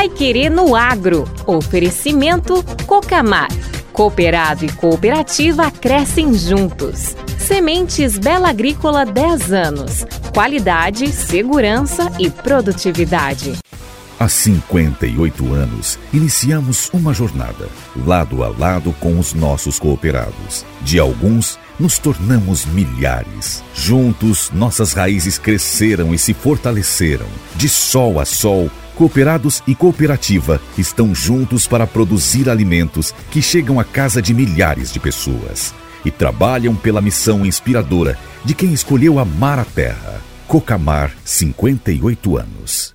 Pai Querer no Agro. Oferecimento Cocamar. Cooperado e cooperativa crescem juntos. Sementes Bela Agrícola 10 anos. Qualidade, segurança e produtividade. Há 58 anos, iniciamos uma jornada, lado a lado com os nossos cooperados. De alguns, nos tornamos milhares. Juntos, nossas raízes cresceram e se fortaleceram. De sol a sol, cooperados e cooperativa estão juntos para produzir alimentos que chegam à casa de milhares de pessoas e trabalham pela missão inspiradora de quem escolheu amar a terra. Cocamar, 58 anos.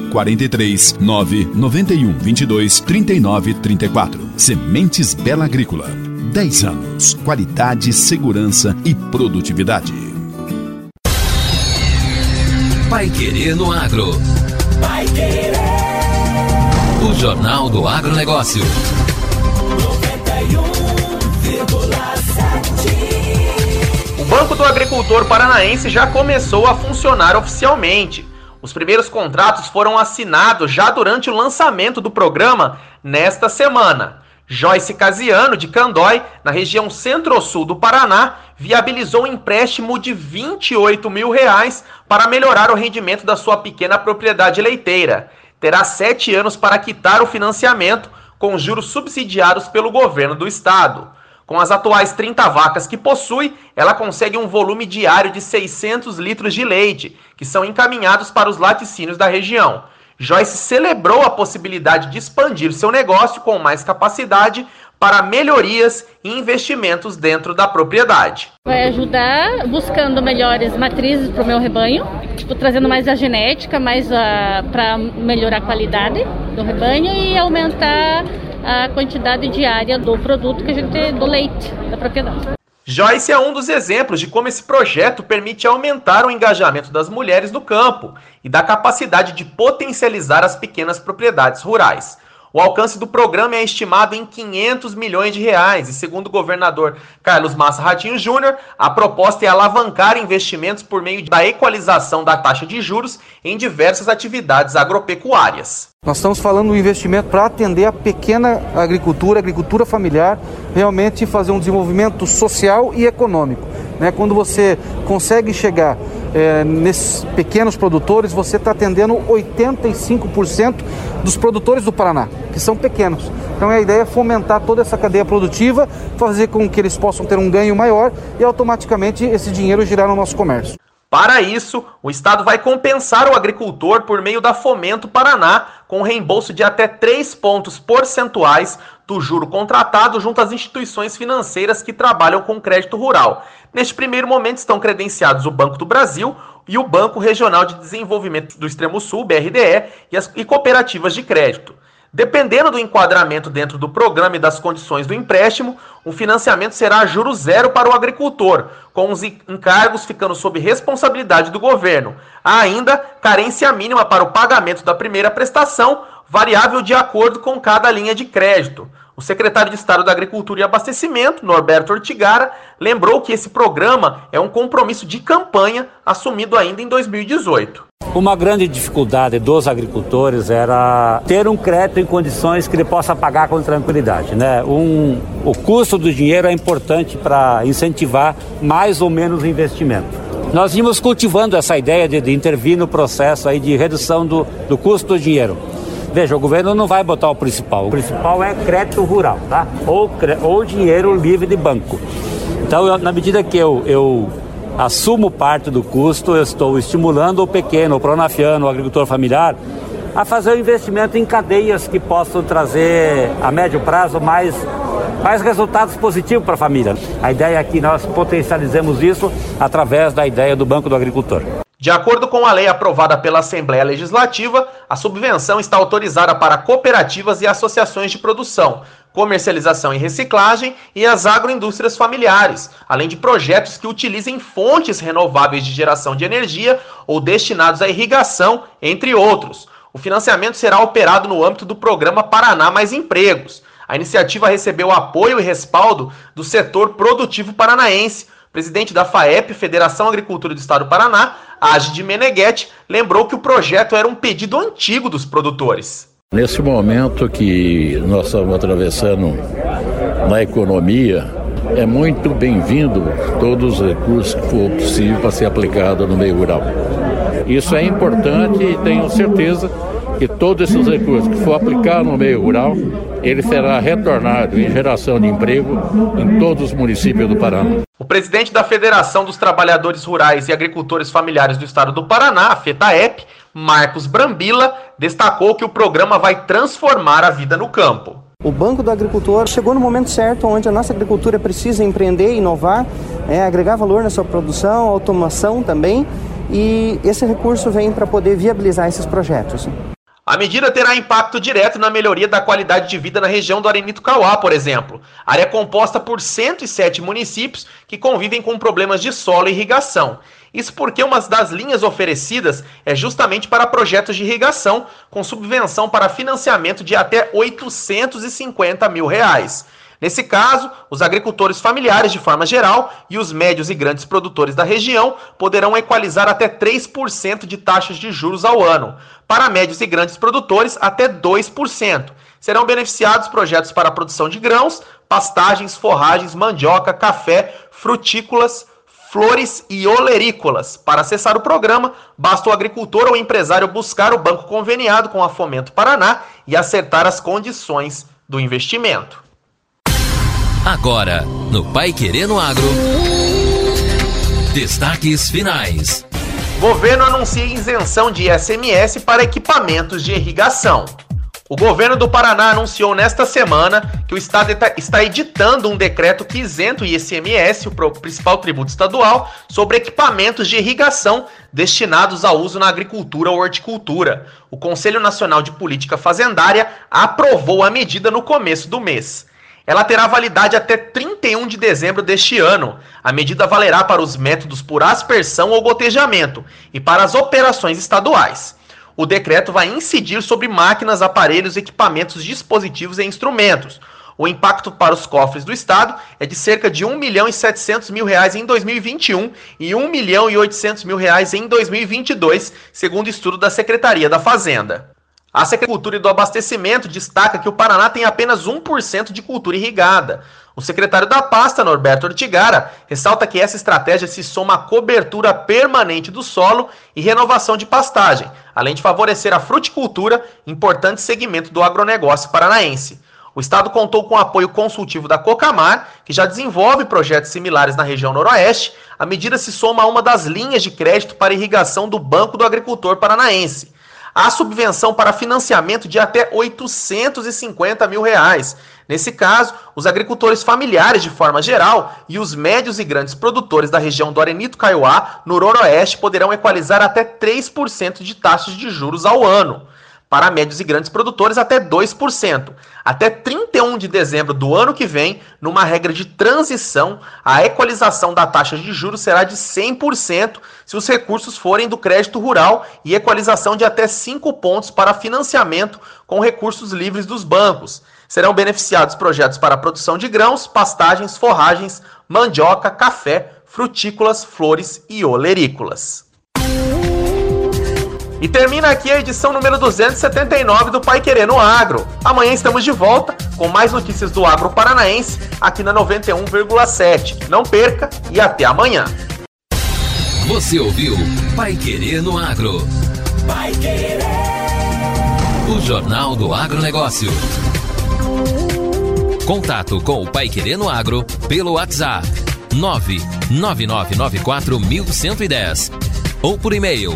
43 9 91 22 39 34. Sementes Bela Agrícola. 10 anos. Qualidade, segurança e produtividade. Pai Querer no Agro. Pai Querer. O Jornal do Agronegócio. 91,7. O Banco do Agricultor Paranaense já começou a funcionar oficialmente. Os primeiros contratos foram assinados já durante o lançamento do programa nesta semana. Joyce Casiano, de Candói, na região centro-sul do Paraná, viabilizou um empréstimo de 28 mil reais para melhorar o rendimento da sua pequena propriedade leiteira. Terá sete anos para quitar o financiamento, com juros subsidiados pelo governo do estado. Com as atuais 30 vacas que possui, ela consegue um volume diário de 600 litros de leite, que são encaminhados para os laticínios da região. Joyce celebrou a possibilidade de expandir seu negócio com mais capacidade para melhorias e investimentos dentro da propriedade. Vai ajudar buscando melhores matrizes para o meu rebanho, tipo, trazendo mais a genética, mais para melhorar a qualidade do rebanho e aumentar a quantidade diária do produto que a gente do leite da propriedade. Joyce é um dos exemplos de como esse projeto permite aumentar o engajamento das mulheres no campo e da capacidade de potencializar as pequenas propriedades rurais. O alcance do programa é estimado em 500 milhões de reais e, segundo o governador Carlos Massa Ratinho Júnior, a proposta é alavancar investimentos por meio da equalização da taxa de juros em diversas atividades agropecuárias. Nós estamos falando do investimento para atender a pequena agricultura, agricultura familiar, realmente fazer um desenvolvimento social e econômico. Né? Quando você consegue chegar é, nesses pequenos produtores, você está atendendo 85% dos produtores do Paraná, que são pequenos. Então a ideia é fomentar toda essa cadeia produtiva, fazer com que eles possam ter um ganho maior e automaticamente esse dinheiro girar no nosso comércio. Para isso, o Estado vai compensar o agricultor por meio da Fomento Paraná, com reembolso de até 3 pontos percentuais do juro contratado junto às instituições financeiras que trabalham com crédito rural. Neste primeiro momento estão credenciados o Banco do Brasil e o Banco Regional de Desenvolvimento do Extremo Sul, BRDE, e as e cooperativas de crédito. Dependendo do enquadramento dentro do programa e das condições do empréstimo, o financiamento será a juro zero para o agricultor, com os encargos ficando sob responsabilidade do governo. Há ainda carência mínima para o pagamento da primeira prestação, variável de acordo com cada linha de crédito. O secretário de Estado da Agricultura e Abastecimento, Norberto Ortigara, lembrou que esse programa é um compromisso de campanha assumido ainda em 2018. Uma grande dificuldade dos agricultores era ter um crédito em condições que ele possa pagar com tranquilidade. Né? Um, o custo do dinheiro é importante para incentivar mais ou menos investimento. Nós vimos cultivando essa ideia de, de intervir no processo aí de redução do, do custo do dinheiro. Veja, o governo não vai botar o principal. O principal é crédito rural, tá? Ou, ou dinheiro livre de banco. Então, eu, na medida que eu, eu assumo parte do custo, eu estou estimulando o pequeno, o pronafiano, o agricultor familiar, a fazer o um investimento em cadeias que possam trazer a médio prazo mais, mais resultados positivos para a família. A ideia é que nós potencializemos isso através da ideia do Banco do Agricultor. De acordo com a lei aprovada pela Assembleia Legislativa, a subvenção está autorizada para cooperativas e associações de produção, comercialização e reciclagem e as agroindústrias familiares, além de projetos que utilizem fontes renováveis de geração de energia ou destinados à irrigação, entre outros. O financiamento será operado no âmbito do programa Paraná Mais Empregos. A iniciativa recebeu apoio e respaldo do setor produtivo paranaense, presidente da FAEP, Federação Agricultura do Estado do Paraná, Agide Meneghetti, lembrou que o projeto era um pedido antigo dos produtores. Nesse momento que nós estamos atravessando na economia, é muito bem-vindo todos os recursos que for possível para ser aplicado no meio rural. Isso é importante e tenho certeza que todos esses recursos que for aplicado no meio rural, ele será retornado em geração de emprego em todos os municípios do Paraná. O presidente da Federação dos Trabalhadores Rurais e Agricultores Familiares do Estado do Paraná, a FETAEP, Marcos Brambila, destacou que o programa vai transformar a vida no campo. O Banco do Agricultor chegou no momento certo onde a nossa agricultura precisa empreender, inovar, é, agregar valor na sua produção, automação também, e esse recurso vem para poder viabilizar esses projetos. A medida terá impacto direto na melhoria da qualidade de vida na região do Arenito Cauá, por exemplo. área composta por 107 municípios que convivem com problemas de solo e irrigação. Isso porque uma das linhas oferecidas é justamente para projetos de irrigação, com subvenção para financiamento de até 850 mil reais. Nesse caso, os agricultores familiares de forma geral e os médios e grandes produtores da região poderão equalizar até 3% de taxas de juros ao ano. Para médios e grandes produtores, até 2%. Serão beneficiados projetos para a produção de grãos, pastagens, forragens, mandioca, café, frutícolas, flores e olerícolas. Para acessar o programa, basta o agricultor ou empresário buscar o banco conveniado com a Fomento Paraná e acertar as condições do investimento. Agora, no Pai Querendo Agro. Destaques finais. Governo anuncia isenção de ICMS para equipamentos de irrigação. O governo do Paraná anunciou nesta semana que o estado está editando um decreto que isenta o ICMS, o principal tributo estadual, sobre equipamentos de irrigação destinados a uso na agricultura ou horticultura. O Conselho Nacional de Política Fazendária aprovou a medida no começo do mês. Ela terá validade até 31 de dezembro deste ano. A medida valerá para os métodos por aspersão ou gotejamento e para as operações estaduais. O decreto vai incidir sobre máquinas, aparelhos, equipamentos, dispositivos e instrumentos. O impacto para os cofres do Estado é de cerca de 1 milhão e 700 mil reais em 2021 e 1 milhão e 800 mil reais em 2022, segundo estudo da Secretaria da Fazenda. A Secretaria do Abastecimento destaca que o Paraná tem apenas 1% de cultura irrigada. O secretário da pasta, Norberto Ortigara, ressalta que essa estratégia se soma à cobertura permanente do solo e renovação de pastagem, além de favorecer a fruticultura, importante segmento do agronegócio paranaense. O Estado contou com o apoio consultivo da Cocamar, que já desenvolve projetos similares na região noroeste. A medida se soma a uma das linhas de crédito para irrigação do Banco do Agricultor Paranaense há subvenção para financiamento de até 850 mil reais. Nesse caso, os agricultores familiares de forma geral e os médios e grandes produtores da região do Arenito Caiuá, no Noroeste, poderão equalizar até 3% de taxas de juros ao ano para médios e grandes produtores até 2%. Até 31 de dezembro do ano que vem, numa regra de transição, a equalização da taxa de juros será de 100% se os recursos forem do crédito rural e equalização de até 5 pontos para financiamento com recursos livres dos bancos. Serão beneficiados projetos para produção de grãos, pastagens, forragens, mandioca, café, frutícolas, flores e olerícolas. E termina aqui a edição número 279 do Pai Querendo Agro. Amanhã estamos de volta com mais notícias do agro paranaense aqui na 91,7. Não perca e até amanhã. Você ouviu Pai Querendo Agro. Pai Querer. O Jornal do Agronegócio. Contato com o Pai Querendo Agro pelo WhatsApp 999941110 ou por e-mail